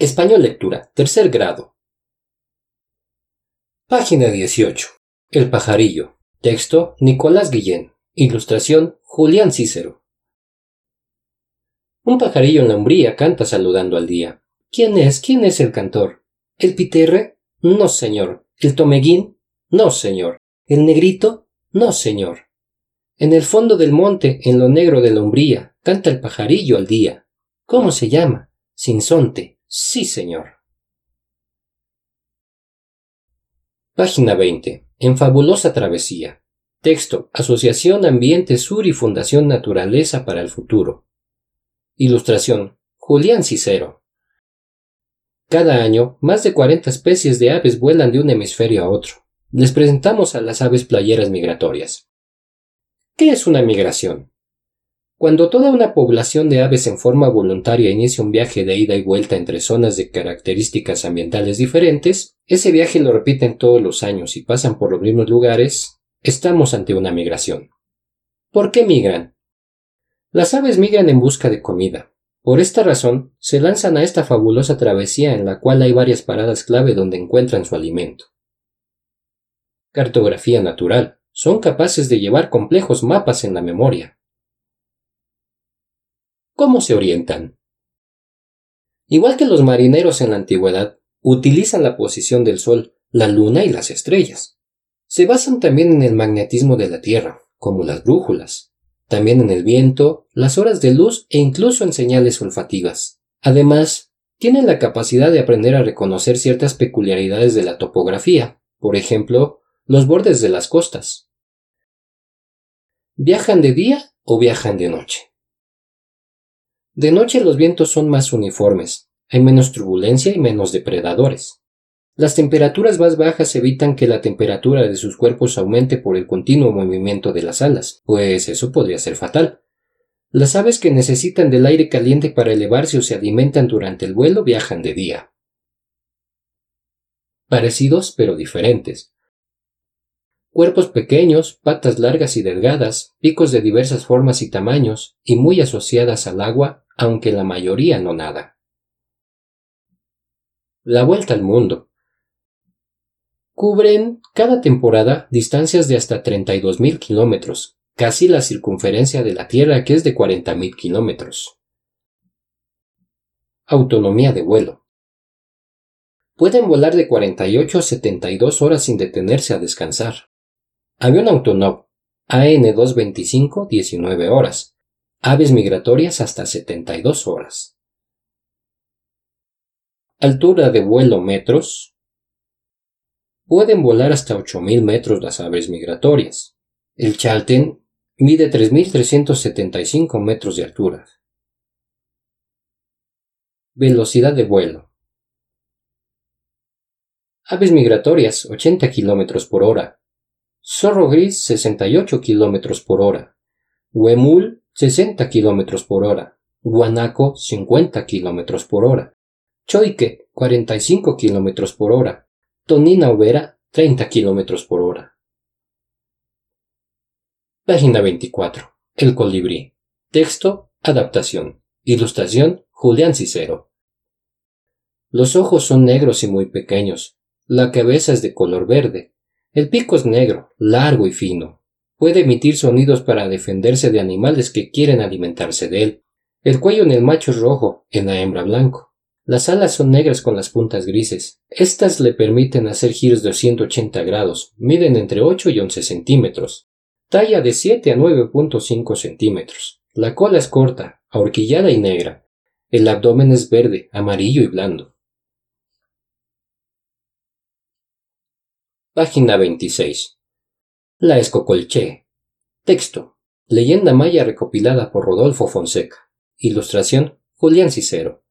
Español Lectura, tercer grado. Página 18. El pajarillo. Texto Nicolás Guillén. Ilustración Julián Cícero. Un pajarillo en la umbría canta saludando al día. ¿Quién es? ¿Quién es el cantor? ¿El piterre? No, señor. ¿El tomeguín? No, señor. ¿El negrito? No, señor. En el fondo del monte, en lo negro de la umbría, canta el pajarillo al día. ¿Cómo se llama? Sinsonte. Sí, señor. Página 20. En fabulosa travesía. Texto. Asociación Ambiente Sur y Fundación Naturaleza para el Futuro. Ilustración. Julián Cicero. Cada año, más de 40 especies de aves vuelan de un hemisferio a otro. Les presentamos a las aves playeras migratorias. ¿Qué es una migración? Cuando toda una población de aves en forma voluntaria inicia un viaje de ida y vuelta entre zonas de características ambientales diferentes, ese viaje lo repiten todos los años y pasan por los mismos lugares, estamos ante una migración. ¿Por qué migran? Las aves migran en busca de comida. Por esta razón, se lanzan a esta fabulosa travesía en la cual hay varias paradas clave donde encuentran su alimento. Cartografía natural son capaces de llevar complejos mapas en la memoria. ¿Cómo se orientan? Igual que los marineros en la antigüedad, utilizan la posición del Sol, la Luna y las estrellas. Se basan también en el magnetismo de la Tierra, como las brújulas, también en el viento, las horas de luz e incluso en señales olfativas. Además, tienen la capacidad de aprender a reconocer ciertas peculiaridades de la topografía, por ejemplo, los bordes de las costas. ¿Viajan de día o viajan de noche? De noche los vientos son más uniformes, hay menos turbulencia y menos depredadores. Las temperaturas más bajas evitan que la temperatura de sus cuerpos aumente por el continuo movimiento de las alas, pues eso podría ser fatal. Las aves que necesitan del aire caliente para elevarse o se alimentan durante el vuelo viajan de día. Parecidos pero diferentes. Cuerpos pequeños, patas largas y delgadas, picos de diversas formas y tamaños, y muy asociadas al agua, aunque la mayoría no nada. La vuelta al mundo. Cubren cada temporada distancias de hasta 32.000 kilómetros, casi la circunferencia de la Tierra que es de 40.000 kilómetros. Autonomía de vuelo. Pueden volar de 48 a 72 horas sin detenerse a descansar. Avión Autonov AN225 19 horas. Aves migratorias hasta 72 horas. Altura de vuelo metros. Pueden volar hasta 8.000 metros las aves migratorias. El Chalten mide 3.375 metros de altura. Velocidad de vuelo. Aves migratorias 80 km por hora. Zorro gris 68 km por hora. Huemul 60 km por hora. Guanaco 50 km por hora. Choique 45 km por hora. Tonina Ubera 30 km por hora. Página 24. El colibrí. Texto, adaptación. Ilustración, Julián Cicero. Los ojos son negros y muy pequeños. La cabeza es de color verde. El pico es negro, largo y fino. Puede emitir sonidos para defenderse de animales que quieren alimentarse de él. El cuello en el macho es rojo, en la hembra blanco. Las alas son negras con las puntas grises. Estas le permiten hacer giros de 180 grados. Miden entre 8 y 11 centímetros. Talla de 7 a 9.5 centímetros. La cola es corta, ahorquillada y negra. El abdomen es verde, amarillo y blando. Página 26. La Escocolché. Texto. Leyenda maya recopilada por Rodolfo Fonseca. Ilustración. Julián Cicero.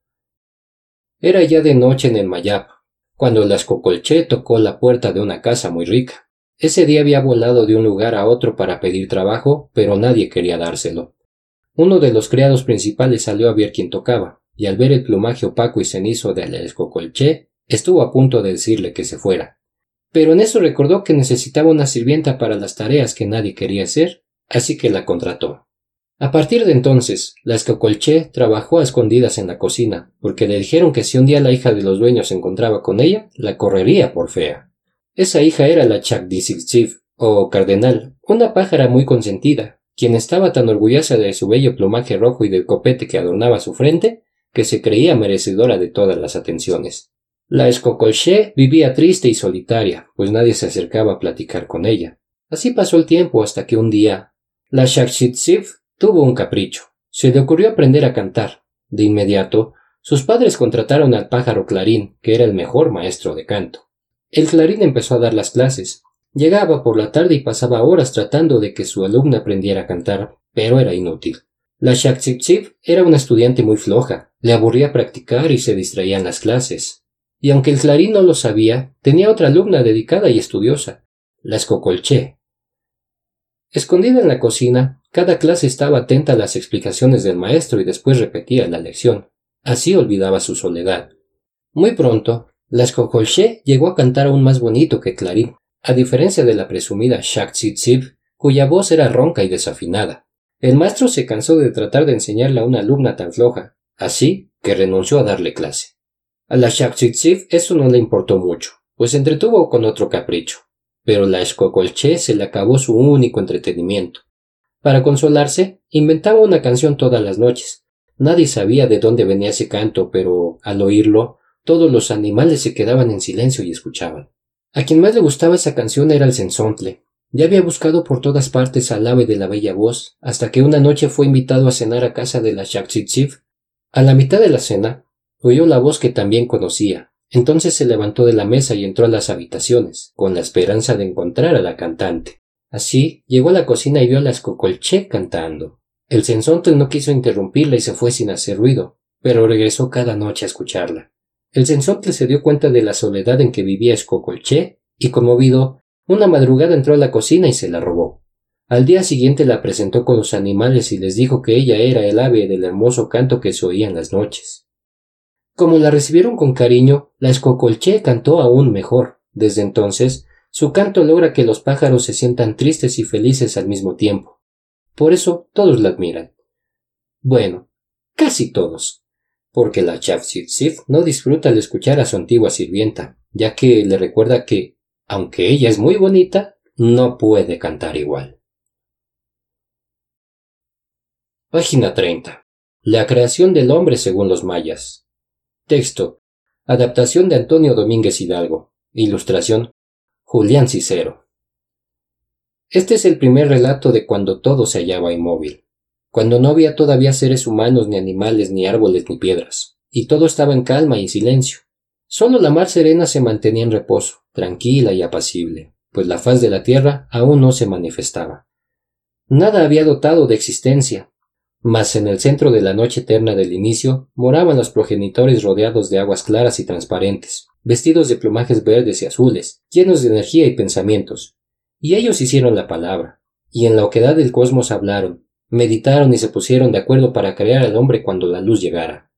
Era ya de noche en el Mayap, cuando la Escocolché tocó la puerta de una casa muy rica. Ese día había volado de un lugar a otro para pedir trabajo, pero nadie quería dárselo. Uno de los criados principales salió a ver quién tocaba, y al ver el plumaje opaco y cenizo de la Escocolché, estuvo a punto de decirle que se fuera pero en eso recordó que necesitaba una sirvienta para las tareas que nadie quería hacer, así que la contrató. A partir de entonces, la escocolché trabajó a escondidas en la cocina, porque le dijeron que si un día la hija de los dueños se encontraba con ella, la correría por fea. Esa hija era la Chakdisitsiv, o cardenal, una pájara muy consentida, quien estaba tan orgullosa de su bello plumaje rojo y del copete que adornaba su frente, que se creía merecedora de todas las atenciones. La escocolché vivía triste y solitaria, pues nadie se acercaba a platicar con ella. Así pasó el tiempo hasta que un día la Shakshitsiv tuvo un capricho. Se le ocurrió aprender a cantar. De inmediato, sus padres contrataron al pájaro Clarín, que era el mejor maestro de canto. El Clarín empezó a dar las clases. Llegaba por la tarde y pasaba horas tratando de que su alumna aprendiera a cantar, pero era inútil. La Shakshitsiv era una estudiante muy floja, le aburría practicar y se distraía en las clases y aunque el clarín no lo sabía, tenía otra alumna dedicada y estudiosa, la escocolché. Escondida en la cocina, cada clase estaba atenta a las explicaciones del maestro y después repetía la lección. Así olvidaba su soledad. Muy pronto, la escocolché llegó a cantar aún más bonito que Clarín, a diferencia de la presumida Shaksitsiv, cuya voz era ronca y desafinada. El maestro se cansó de tratar de enseñarle a una alumna tan floja, así que renunció a darle clase. A la Shaksitsiv eso no le importó mucho, pues se entretuvo con otro capricho, pero la Escocolché se le acabó su único entretenimiento. Para consolarse, inventaba una canción todas las noches. Nadie sabía de dónde venía ese canto, pero al oírlo, todos los animales se quedaban en silencio y escuchaban. A quien más le gustaba esa canción era el sensontle. Ya había buscado por todas partes al ave de la bella voz, hasta que una noche fue invitado a cenar a casa de la Shaksitsiv. A la mitad de la cena, oyó la voz que también conocía. Entonces se levantó de la mesa y entró a las habitaciones, con la esperanza de encontrar a la cantante. Así llegó a la cocina y vio a la escocolché cantando. El sensonte no quiso interrumpirla y se fue sin hacer ruido, pero regresó cada noche a escucharla. El sensonte se dio cuenta de la soledad en que vivía Escocolché y, conmovido, una madrugada entró a la cocina y se la robó. Al día siguiente la presentó con los animales y les dijo que ella era el ave del hermoso canto que se oía en las noches. Como la recibieron con cariño, la escocolché cantó aún mejor. Desde entonces, su canto logra que los pájaros se sientan tristes y felices al mismo tiempo. Por eso todos la admiran. Bueno, casi todos, porque la Chavsitzif no disfruta al escuchar a su antigua sirvienta, ya que le recuerda que, aunque ella es muy bonita, no puede cantar igual. Página 30. La creación del hombre según los mayas. Texto. Adaptación de Antonio Domínguez Hidalgo. Ilustración. Julián Cicero. Este es el primer relato de cuando todo se hallaba inmóvil, cuando no había todavía seres humanos, ni animales, ni árboles, ni piedras, y todo estaba en calma y silencio. Solo la mar serena se mantenía en reposo, tranquila y apacible, pues la faz de la tierra aún no se manifestaba. Nada había dotado de existencia, mas en el centro de la noche eterna del inicio moraban los progenitores rodeados de aguas claras y transparentes, vestidos de plumajes verdes y azules, llenos de energía y pensamientos. Y ellos hicieron la palabra, y en la oquedad del cosmos hablaron, meditaron y se pusieron de acuerdo para crear al hombre cuando la luz llegara.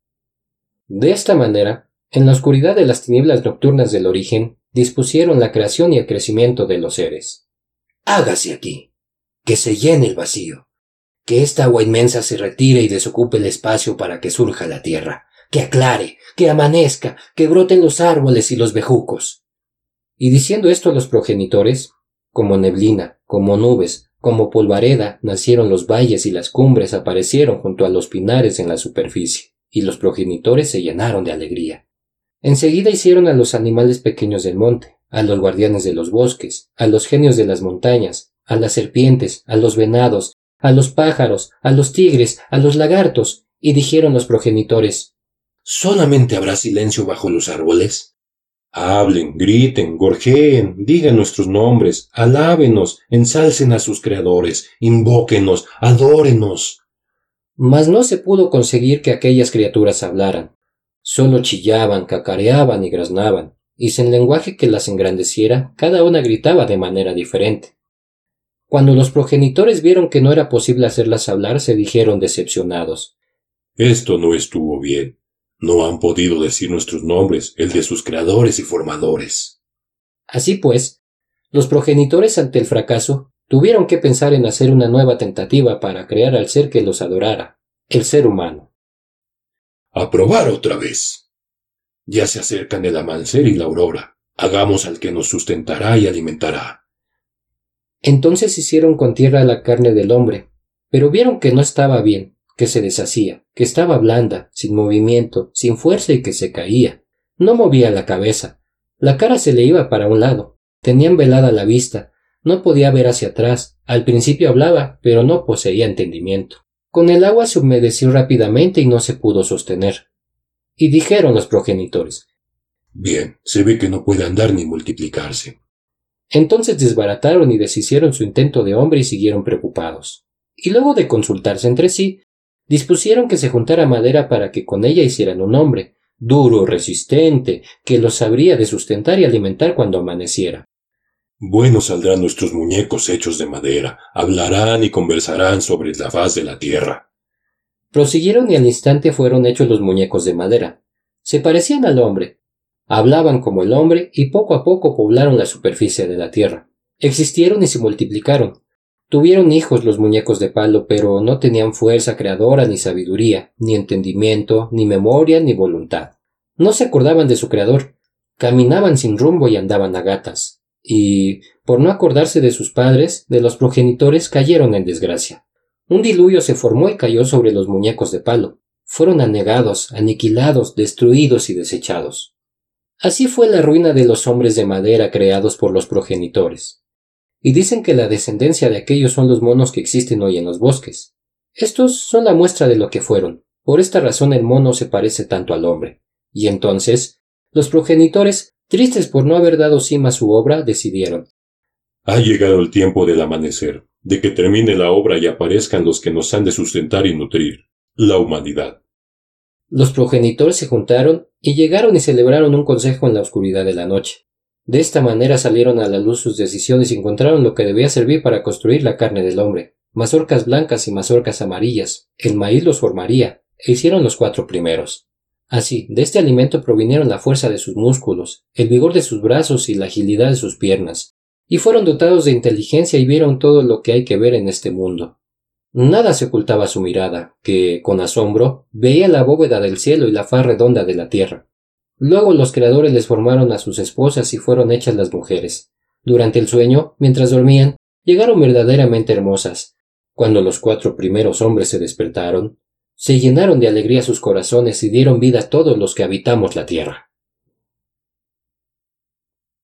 De esta manera, en la oscuridad de las tinieblas nocturnas del origen, dispusieron la creación y el crecimiento de los seres. Hágase aquí, que se llene el vacío que esta agua inmensa se retire y desocupe el espacio para que surja la tierra, que aclare, que amanezca, que broten los árboles y los bejucos. Y diciendo esto los progenitores, como neblina, como nubes, como polvareda, nacieron los valles y las cumbres aparecieron junto a los pinares en la superficie, y los progenitores se llenaron de alegría. Enseguida hicieron a los animales pequeños del monte, a los guardianes de los bosques, a los genios de las montañas, a las serpientes, a los venados, a los pájaros, a los tigres, a los lagartos, y dijeron los progenitores ¿Solamente habrá silencio bajo los árboles? Hablen, griten, gorjeen, digan nuestros nombres, alábenos, ensalcen a sus creadores, invóquenos, adórenos. Mas no se pudo conseguir que aquellas criaturas hablaran. Solo chillaban, cacareaban y graznaban, y sin lenguaje que las engrandeciera, cada una gritaba de manera diferente. Cuando los progenitores vieron que no era posible hacerlas hablar, se dijeron decepcionados. Esto no estuvo bien. No han podido decir nuestros nombres, el de sus creadores y formadores. Así pues, los progenitores ante el fracaso Tuvieron que pensar en hacer una nueva tentativa para crear al ser que los adorara, el ser humano. A probar otra vez. Ya se acercan el amanecer y la aurora. Hagamos al que nos sustentará y alimentará. Entonces hicieron con tierra la carne del hombre, pero vieron que no estaba bien, que se deshacía, que estaba blanda, sin movimiento, sin fuerza y que se caía. No movía la cabeza. La cara se le iba para un lado. Tenían velada la vista. No podía ver hacia atrás. Al principio hablaba, pero no poseía entendimiento. Con el agua se humedeció rápidamente y no se pudo sostener. Y dijeron los progenitores Bien, se ve que no puede andar ni multiplicarse. Entonces desbarataron y deshicieron su intento de hombre y siguieron preocupados. Y luego de consultarse entre sí, dispusieron que se juntara madera para que con ella hicieran un hombre, duro, resistente, que los sabría de sustentar y alimentar cuando amaneciera. Buenos saldrán nuestros muñecos hechos de madera, hablarán y conversarán sobre la faz de la tierra. Prosiguieron y al instante fueron hechos los muñecos de madera. Se parecían al hombre, hablaban como el hombre y poco a poco poblaron la superficie de la tierra. Existieron y se multiplicaron. Tuvieron hijos los muñecos de palo, pero no tenían fuerza creadora ni sabiduría, ni entendimiento, ni memoria, ni voluntad. No se acordaban de su creador, caminaban sin rumbo y andaban a gatas. Y, por no acordarse de sus padres, de los progenitores, cayeron en desgracia. Un diluvio se formó y cayó sobre los muñecos de palo. Fueron anegados, aniquilados, destruidos y desechados. Así fue la ruina de los hombres de madera creados por los progenitores. Y dicen que la descendencia de aquellos son los monos que existen hoy en los bosques. Estos son la muestra de lo que fueron. Por esta razón el mono se parece tanto al hombre. Y entonces, los progenitores, tristes por no haber dado cima a su obra, decidieron. Ha llegado el tiempo del amanecer, de que termine la obra y aparezcan los que nos han de sustentar y nutrir, la humanidad. Los progenitores se juntaron y llegaron y celebraron un consejo en la oscuridad de la noche. De esta manera salieron a la luz sus decisiones y encontraron lo que debía servir para construir la carne del hombre. Mazorcas blancas y mazorcas amarillas. El maíz los formaría, e hicieron los cuatro primeros. Así, de este alimento provinieron la fuerza de sus músculos, el vigor de sus brazos y la agilidad de sus piernas, y fueron dotados de inteligencia y vieron todo lo que hay que ver en este mundo. Nada se ocultaba su mirada, que, con asombro, veía la bóveda del cielo y la faz redonda de la tierra. Luego los creadores les formaron a sus esposas y fueron hechas las mujeres. Durante el sueño, mientras dormían, llegaron verdaderamente hermosas. Cuando los cuatro primeros hombres se despertaron, se llenaron de alegría sus corazones y dieron vida a todos los que habitamos la tierra.